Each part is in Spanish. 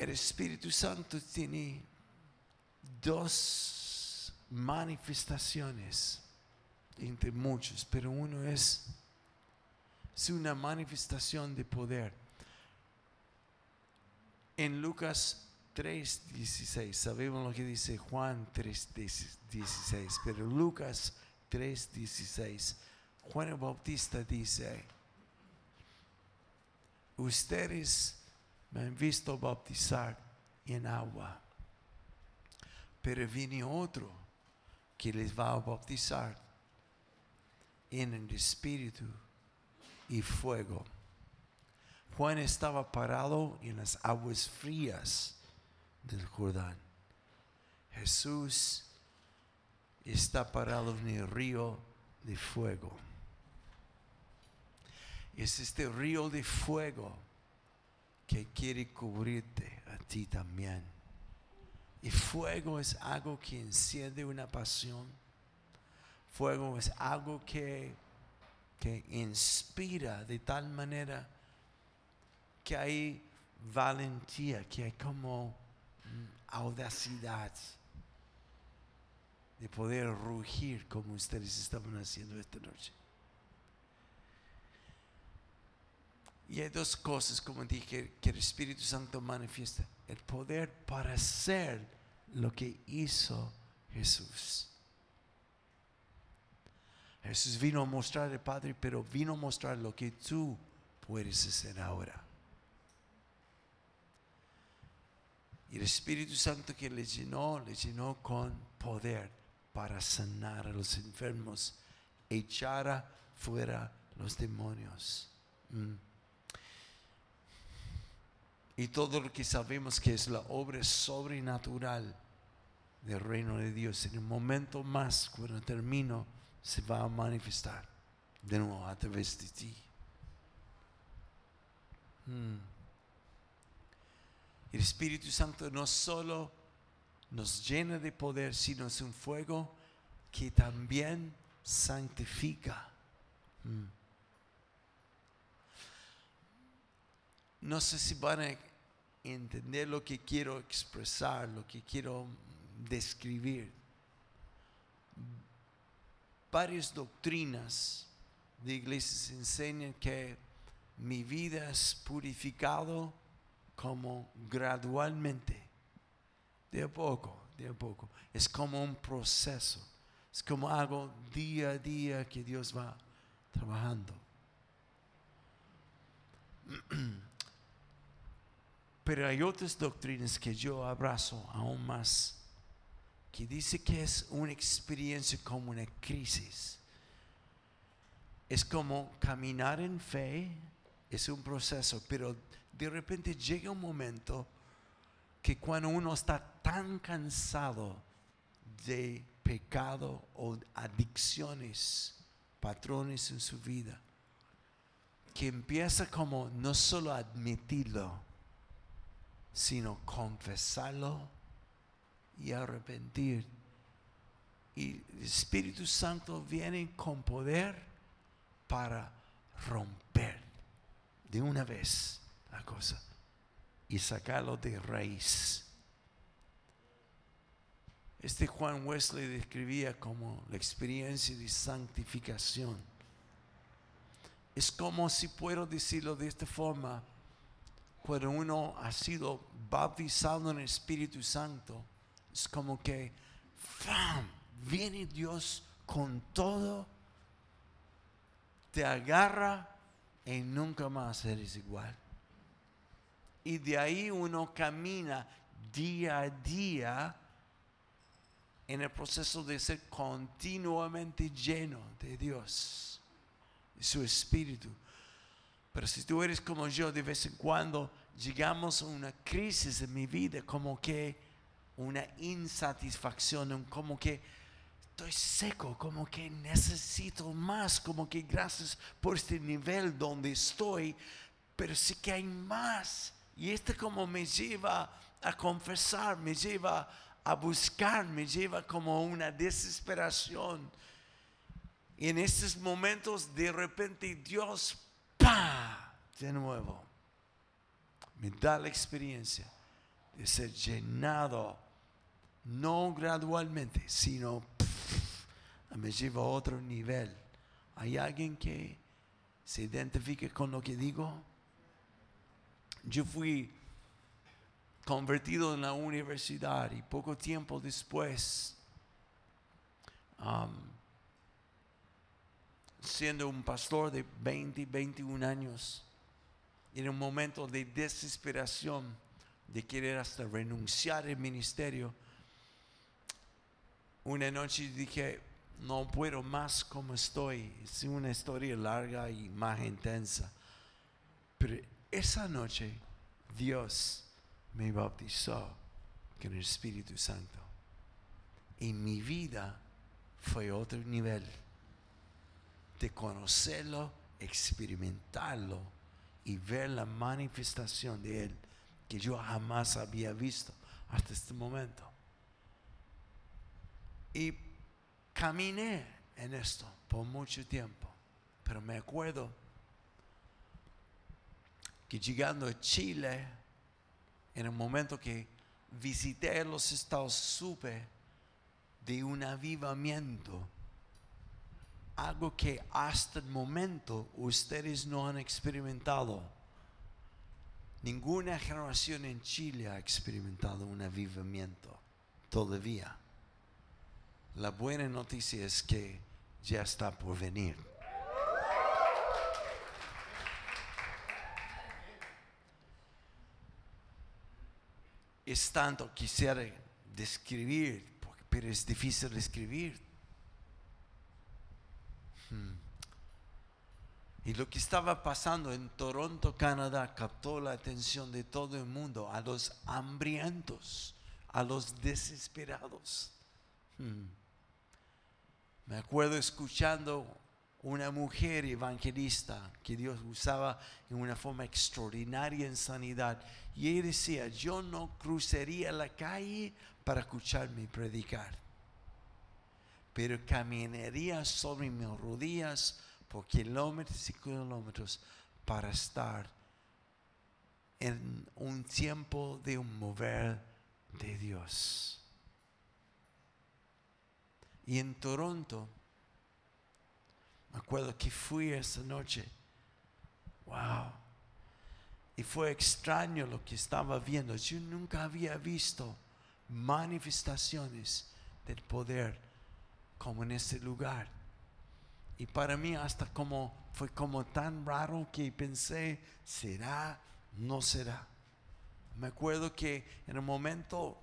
el Espíritu Santo tiene dos manifestaciones entre muchos, pero uno es, es una manifestación de poder. En Lucas 3:16, sabemos lo que dice Juan 3:16, pero Lucas 3:16, Juan el Bautista dice, ustedes me han visto bautizar en agua, pero viene otro que les va a bautizar en el Espíritu y fuego. Juan estaba parado en las aguas frías del Jordán. Jesús está parado en el río de fuego. Es este río de fuego que quiere cubrirte a ti también. Y fuego es algo que enciende una pasión. Fuego es algo que, que inspira de tal manera que hay valentía, que hay como audacidad de poder rugir como ustedes estaban haciendo esta noche. Y hay dos cosas, como dije, que el Espíritu Santo manifiesta. El poder para hacer lo que hizo Jesús. Jesús vino a mostrar al Padre, pero vino a mostrar lo que tú puedes hacer ahora. Y el Espíritu Santo que le llenó, le llenó con poder para sanar a los enfermos, echar fuera los demonios. Mm. Y todo lo que sabemos que es la obra sobrenatural del reino de Dios, en un momento más, cuando termino, se va a manifestar de nuevo a través de ti. Mm. El Espíritu Santo no solo nos llena de poder, sino es un fuego que también santifica. Mm. No sé si van a entender lo que quiero expresar, lo que quiero describir. Varias doctrinas de iglesias enseñan que mi vida es purificado como gradualmente, de a poco, de a poco. Es como un proceso, es como algo día a día que Dios va trabajando. Pero hay otras doctrinas que yo abrazo aún más, que dice que es una experiencia como una crisis. Es como caminar en fe, es un proceso, pero de repente llega un momento que cuando uno está tan cansado de pecado o adicciones, patrones en su vida, que empieza como no solo a admitirlo, sino confesarlo y arrepentir. Y el Espíritu Santo viene con poder para romper de una vez la cosa y sacarlo de raíz. Este Juan Wesley describía como la experiencia de santificación. Es como si puedo decirlo de esta forma, cuando uno ha sido bautizado en el Espíritu Santo, es como que ¡fam! viene Dios con todo, te agarra y nunca más eres igual. Y de ahí uno camina día a día en el proceso de ser continuamente lleno de Dios, de su espíritu. Pero si tú eres como yo, de vez en cuando llegamos a una crisis en mi vida, como que una insatisfacción, como que estoy seco, como que necesito más, como que gracias por este nivel donde estoy, pero sí que hay más. Y este como me lleva a confesar, me lleva a buscar, me lleva como una desesperación. Y en estos momentos de repente Dios, ¡pa! De nuevo, me da la experiencia de ser llenado, no gradualmente, sino me lleva a otro nivel. ¿Hay alguien que se identifique con lo que digo? Yo fui convertido en la universidad y poco tiempo después, um, siendo un pastor de 20, 21 años, en un momento de desesperación, de querer hasta renunciar al ministerio, una noche dije, no puedo más como estoy. Es una historia larga y más intensa. Pero esa noche Dios me bautizó con el Espíritu Santo. Y mi vida fue otro nivel de conocerlo, experimentarlo y ver la manifestación de Él que yo jamás había visto hasta este momento. Y caminé en esto por mucho tiempo, pero me acuerdo que llegando a Chile, en el momento que visité los estados, supe de un avivamiento, algo que hasta el momento ustedes no han experimentado. Ninguna generación en Chile ha experimentado un avivamiento todavía. La buena noticia es que ya está por venir. Es tanto quisiera describir, pero es difícil describir. Hmm. Y lo que estaba pasando en Toronto, Canadá, captó la atención de todo el mundo, a los hambrientos, a los desesperados. Hmm. Me acuerdo escuchando una mujer evangelista que Dios usaba en una forma extraordinaria en sanidad. Y ella decía, yo no cruzaría la calle para escucharme predicar, pero caminaría sobre mis rodillas por kilómetros y kilómetros para estar en un tiempo de un mover de Dios. Y en Toronto, me acuerdo que fui esa noche. Wow. Y fue extraño lo que estaba viendo. Yo nunca había visto manifestaciones del poder como en ese lugar. Y para mí hasta como fue como tan raro que pensé, ¿será? ¿No será? Me acuerdo que en un momento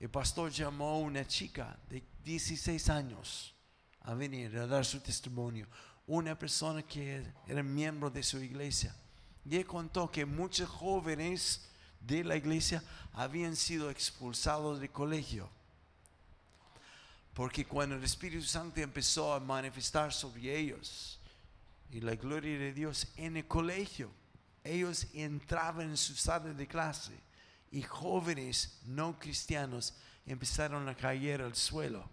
el pastor llamó a una chica de 16 años a venir a dar su testimonio. Una persona que era miembro de su iglesia. Y él contó que muchos jóvenes de la iglesia habían sido expulsados del colegio. Porque cuando el Espíritu Santo empezó a manifestar sobre ellos y la gloria de Dios en el colegio, ellos entraban en su sala de clase y jóvenes no cristianos empezaron a caer al suelo.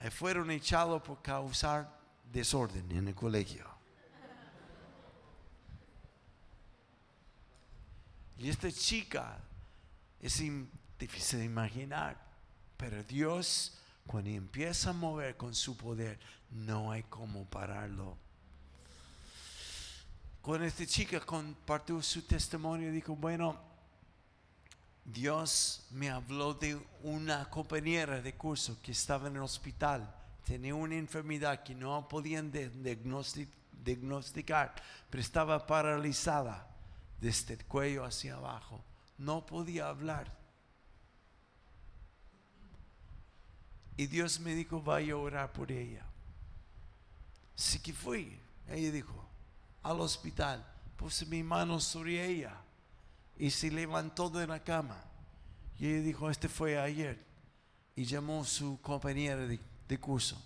Y fueron echados por causar desorden en el colegio. Y esta chica es difícil de imaginar, pero Dios cuando empieza a mover con su poder, no hay como pararlo. Cuando esta chica compartió su testimonio, dijo, bueno, Dios me habló de una compañera de curso que estaba en el hospital, tenía una enfermedad que no podían diagnosticar, pero estaba paralizada desde el cuello hacia abajo, no podía hablar. Y Dios me dijo, vaya a orar por ella. Así que fui, ella dijo, al hospital, puse mi mano sobre ella y se levantó de la cama. Y ella dijo, este fue ayer. Y llamó a su compañera de, curso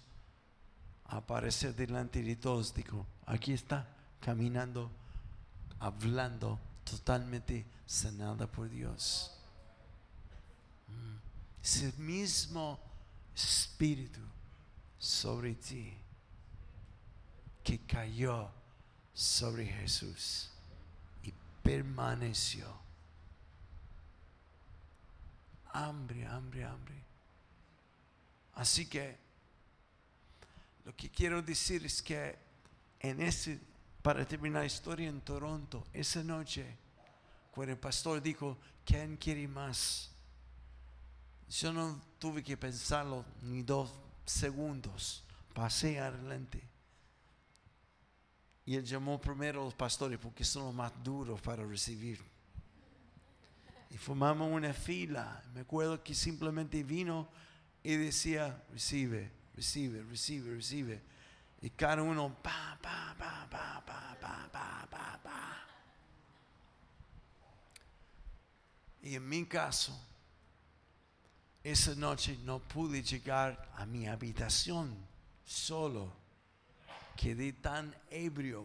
a aparecer delante de todos. Dijo, aquí está, caminando, hablando, totalmente sanada por Dios. Mm. Ese mismo espíritu sobre ti que cayó sobre Jesús y permaneció hambre, hambre, hambre. Así que lo que quiero decir es que en ese, para terminar la historia en Toronto, esa noche, cuando el pastor dijo, ¿quién quiere más? Yo no tuve que pensarlo ni dos segundos. Pasé adelante. Y él llamó primero a los pastores porque son los más duros para recibir. Y formamos una fila. Me acuerdo que simplemente vino y decía, recibe, recibe, recibe, recibe. Y cada uno, pa, pa, pa, pa, pa, pa, pa, pa, pa. Y en mi caso, esa noche no pude llegar a mi habitación solo. Quedé tan ebrio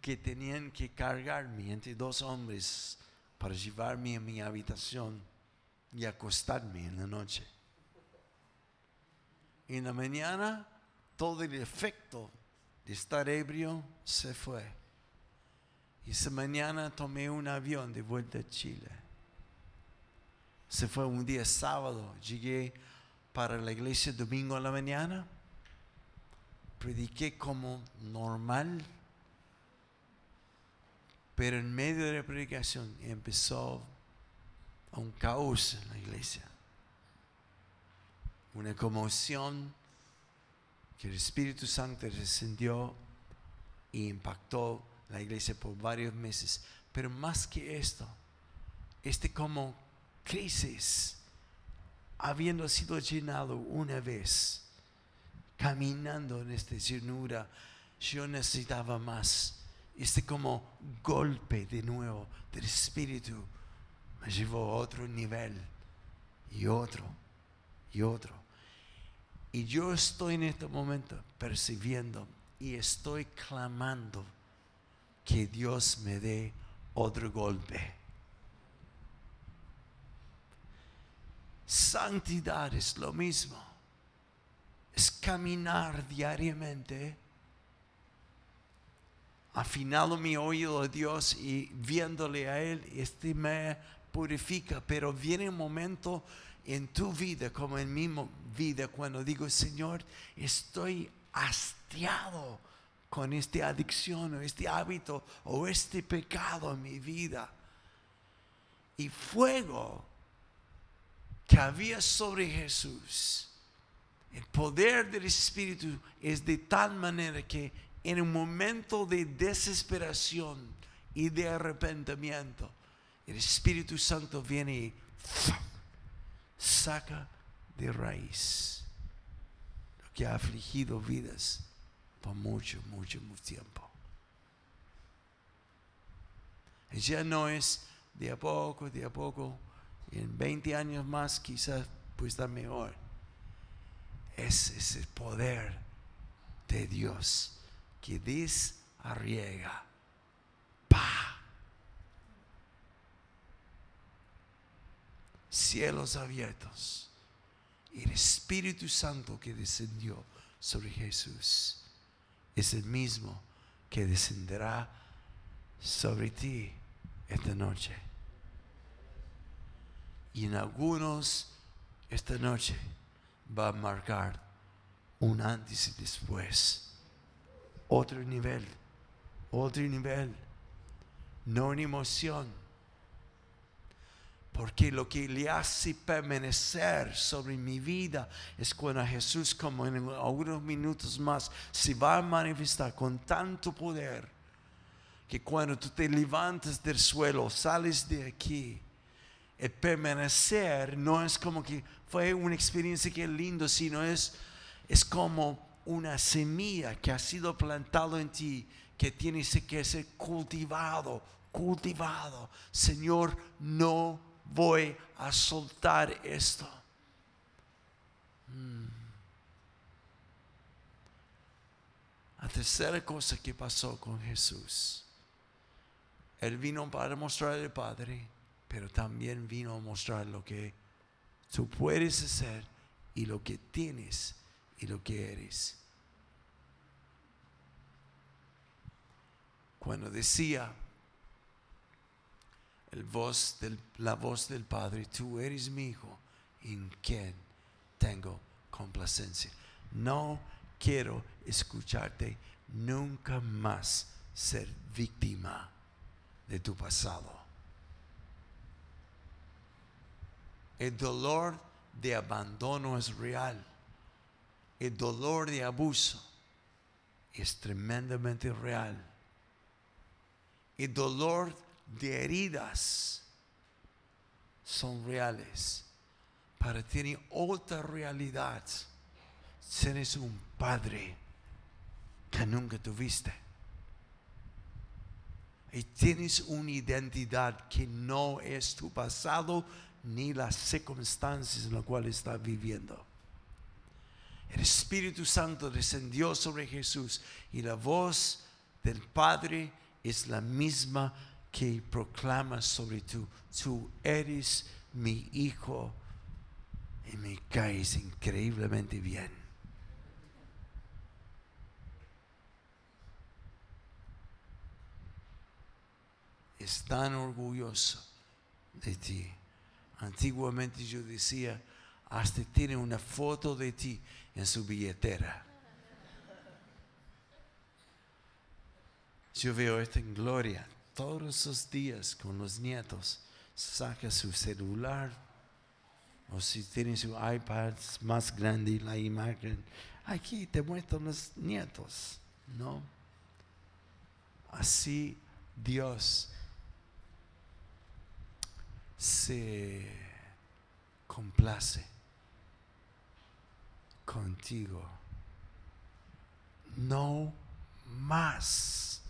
que tenían que cargarme entre dos hombres para llevarme a mi habitación y acostarme en la noche. En la mañana todo el efecto de estar ebrio se fue. Y esa mañana tomé un avión de vuelta a Chile. Se fue un día sábado. Llegué para la iglesia domingo a la mañana. Prediqué como normal. Pero en medio de la predicación empezó un caos en la iglesia. Una conmoción que el Espíritu Santo descendió y impactó la iglesia por varios meses. Pero más que esto, este como crisis, habiendo sido llenado una vez, caminando en esta llenura, yo necesitaba más. Este como golpe de nuevo del Espíritu me llevó a otro nivel y otro y otro. Y yo estoy en este momento percibiendo y estoy clamando que Dios me dé otro golpe. Santidad es lo mismo. Es caminar diariamente afinando mi oído a Dios y viéndole a Él, este me purifica, pero viene un momento en tu vida como en mi vida cuando digo, Señor, estoy hastiado con esta adicción o este hábito o este pecado en mi vida. Y fuego que había sobre Jesús, el poder del Espíritu es de tal manera que en un momento de desesperación y de arrepentimiento, el Espíritu Santo viene y saca de raíz lo que ha afligido vidas por mucho, mucho, mucho tiempo. Ya no es de a poco, de a poco, en 20 años más quizás pues está mejor. Es ese poder de Dios que desarriega. ¡Pah! cielos abiertos y el Espíritu Santo que descendió sobre Jesús es el mismo que descenderá sobre ti esta noche. Y en algunos esta noche va a marcar un antes y después. Otro nivel, otro nivel. No una emoción porque lo que le hace permanecer sobre mi vida es cuando Jesús, como en algunos minutos más, se va a manifestar con tanto poder que cuando tú te levantas del suelo, sales de aquí, el permanecer no es como que fue una experiencia que es lindo, sino es, es como una semilla que ha sido plantado en ti, que tiene que ser cultivado, cultivado. Señor, no voy a soltar esto. Mm. La tercera cosa que pasó con Jesús. Él vino para mostrar al Padre, pero también vino a mostrar lo que tú puedes hacer y lo que tienes y lo que eres. Cuando decía, el voz del, la voz del Padre, tú eres mi hijo en quien tengo complacencia. No quiero escucharte nunca más ser víctima de tu pasado. El dolor de abandono es real. El dolor de abuso es tremendamente real. El dolor de heridas son reales. Para tener otra realidad, eres un padre que nunca tuviste. Y tienes una identidad que no es tu pasado ni las circunstancias en las cuales estás viviendo. El Espíritu Santo descendió sobre Jesús y la voz del Padre es la misma que proclama sobre tú. Tú eres mi hijo y me caes increíblemente bien. Es tan orgulloso de ti. Antiguamente yo decía, hasta tiene una foto de ti en su billetera. Yo veo esto en gloria todos los días con los nietos. Saca su celular o si tiene su iPad más grande, la imagen. Aquí te muestran los nietos, ¿no? Así Dios se complace contigo. No más.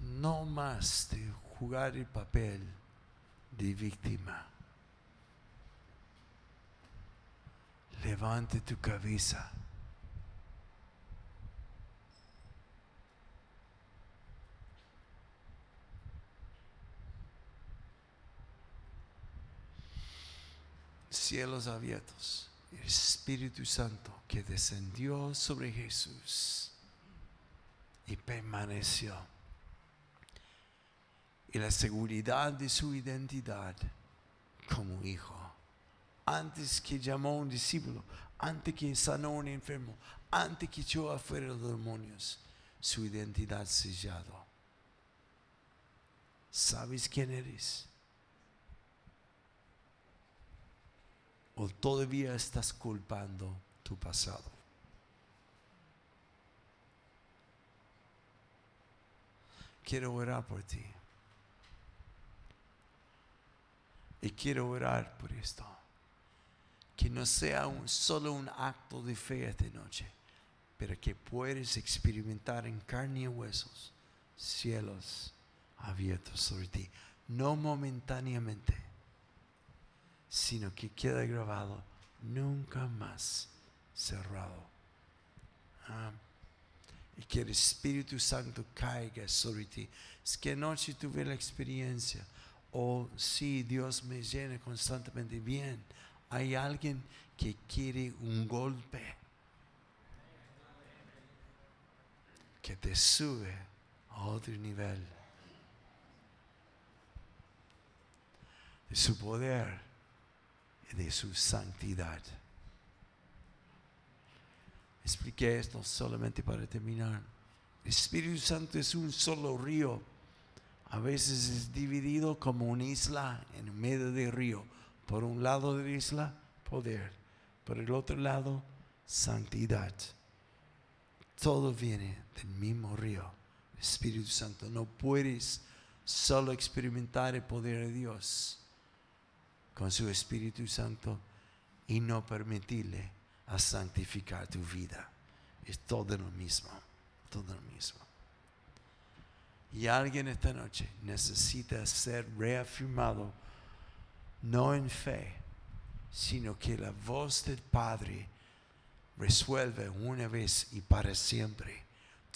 No más de jugar el papel de víctima. Levante tu cabeza. Cielos abiertos, el Espíritu Santo que descendió sobre Jesús y permaneció. Y la seguridad de su identidad como hijo. Antes que llamó a un discípulo, antes que sanó a un enfermo, antes que echó afuera los demonios, su identidad sellado. ¿Sabes quién eres? O todavía estás culpando tu pasado. Quiero orar por ti. Y quiero orar por esto. Que no sea un, solo un acto de fe esta noche, pero que puedes experimentar en carne y huesos cielos abiertos sobre ti. No momentáneamente sino que queda grabado nunca más cerrado. Ah, y que el Espíritu Santo caiga sobre ti. Es que anoche tuve la experiencia, oh, si Dios me llena constantemente bien. Hay alguien que quiere un golpe que te sube a otro nivel de su poder de su santidad. Expliqué esto solamente para terminar. El Espíritu Santo es un solo río. A veces es dividido como una isla en medio del río. Por un lado de la isla, poder. Por el otro lado, santidad. Todo viene del mismo río. Espíritu Santo. No puedes solo experimentar el poder de Dios con su Espíritu Santo y no permitirle a santificar tu vida. Es todo lo mismo, todo lo mismo. Y alguien esta noche necesita ser reafirmado, no en fe, sino que la voz del Padre resuelve una vez y para siempre.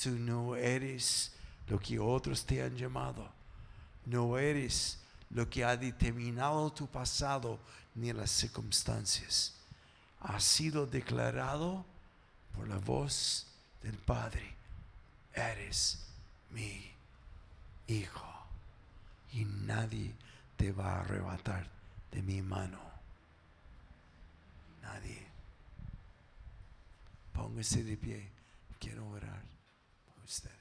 Tú no eres lo que otros te han llamado. No eres lo que ha determinado tu pasado ni las circunstancias. Ha sido declarado por la voz del Padre. Eres mi hijo. Y nadie te va a arrebatar de mi mano. Nadie. Póngase de pie. Quiero orar por usted.